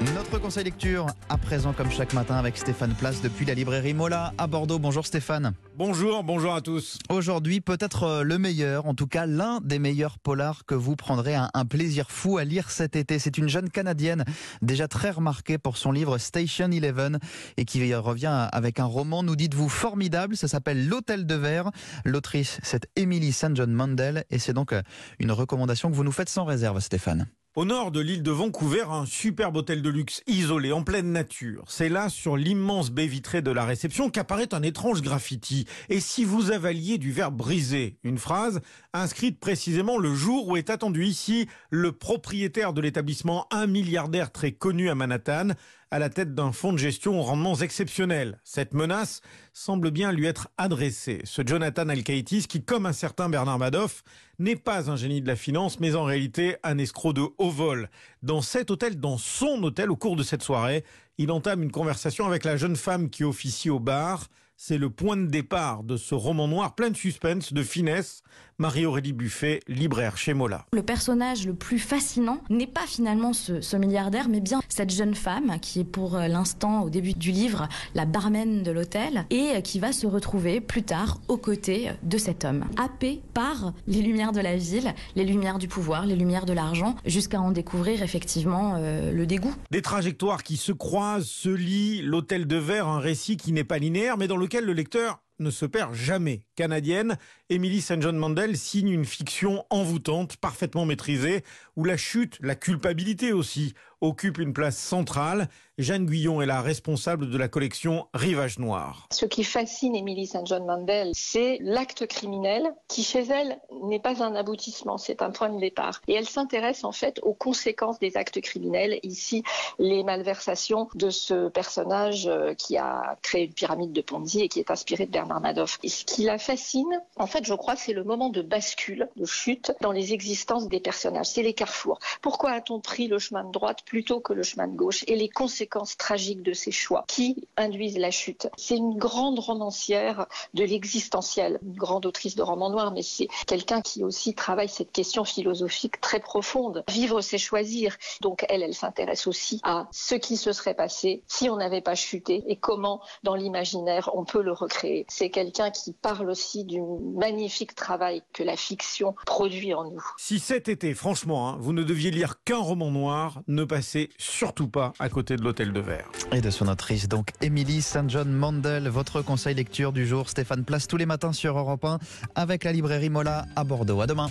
Notre conseil lecture, à présent comme chaque matin avec Stéphane Place depuis la librairie Mola à Bordeaux. Bonjour Stéphane. Bonjour, bonjour à tous. Aujourd'hui, peut-être euh, le meilleur, en tout cas l'un des meilleurs polars que vous prendrez un, un plaisir fou à lire cet été. C'est une jeune Canadienne déjà très remarquée pour son livre Station Eleven et qui revient avec un roman, nous dites-vous, formidable. Ça s'appelle L'Hôtel de Verre. L'autrice, c'est Emily St. John Mandel et c'est donc euh, une recommandation que vous nous faites sans réserve, Stéphane. Au nord de l'île de Vancouver, un superbe hôtel de luxe isolé en pleine nature. C'est là, sur l'immense baie vitrée de la réception, qu'apparaît un étrange graffiti. Et si vous avaliez du verre brisé Une phrase inscrite précisément le jour où est attendu ici le propriétaire de l'établissement, un milliardaire très connu à Manhattan, à la tête d'un fonds de gestion aux rendements exceptionnels. Cette menace semble bien lui être adressée. Ce Jonathan Alkaitis, qui, comme un certain Bernard Madoff, n'est pas un génie de la finance, mais en réalité un escroc de haut vol. Dans cet hôtel, dans son hôtel, au cours de cette soirée, il entame une conversation avec la jeune femme qui officie au bar. C'est le point de départ de ce roman noir plein de suspense, de finesse. Marie-Aurélie Buffet, libraire chez Mola. Le personnage le plus fascinant n'est pas finalement ce, ce, milliardaire, mais bien cette jeune femme qui est pour l'instant, au début du livre, la barman de l'hôtel et qui va se retrouver plus tard aux côtés de cet homme, happé par les lumières de la ville, les lumières du pouvoir, les lumières de l'argent, jusqu'à en découvrir effectivement euh, le dégoût. Des trajectoires qui se croisent, se lient, l'hôtel de verre, un récit qui n'est pas linéaire, mais dans lequel le lecteur ne se perd jamais. Canadienne, Emily St. John Mandel signe une fiction envoûtante, parfaitement maîtrisée, où la chute, la culpabilité aussi, occupe une place centrale. Jeanne Guyon est la responsable de la collection Rivage Noir. Ce qui fascine Emily St. John Mandel, c'est l'acte criminel qui, chez elle, n'est pas un aboutissement, c'est un point de départ. Et elle s'intéresse en fait aux conséquences des actes criminels. Ici, les malversations de ce personnage euh, qui a créé une pyramide de Ponzi et qui est inspiré de Bernard Madoff. Et ce qui la fascine, en fait, je crois, c'est le moment de bascule, de chute dans les existences des personnages. C'est les carrefours. Pourquoi a-t-on pris le chemin de droite plutôt que le chemin de gauche et les conséquences tragiques de ces choix qui induisent la chute? C'est une grande romancière de l'existentiel, une grande autrice de romans noirs, mais c'est quelqu'un qui aussi travaille cette question philosophique très profonde. Vivre, c'est choisir. Donc elle, elle s'intéresse aussi à ce qui se serait passé si on n'avait pas chuté et comment, dans l'imaginaire, on peut le recréer. C'est quelqu'un qui parle aussi du magnifique travail que la fiction produit en nous. Si cet été, franchement, hein, vous ne deviez lire qu'un roman noir, ne passez surtout pas à côté de l'hôtel de verre. Et de son autrice, donc Emily St. John Mandel, votre conseil lecture du jour, Stéphane Place tous les matins sur Europe 1 avec la librairie Mola à Bordeaux. À demain.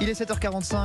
Il est 7h45.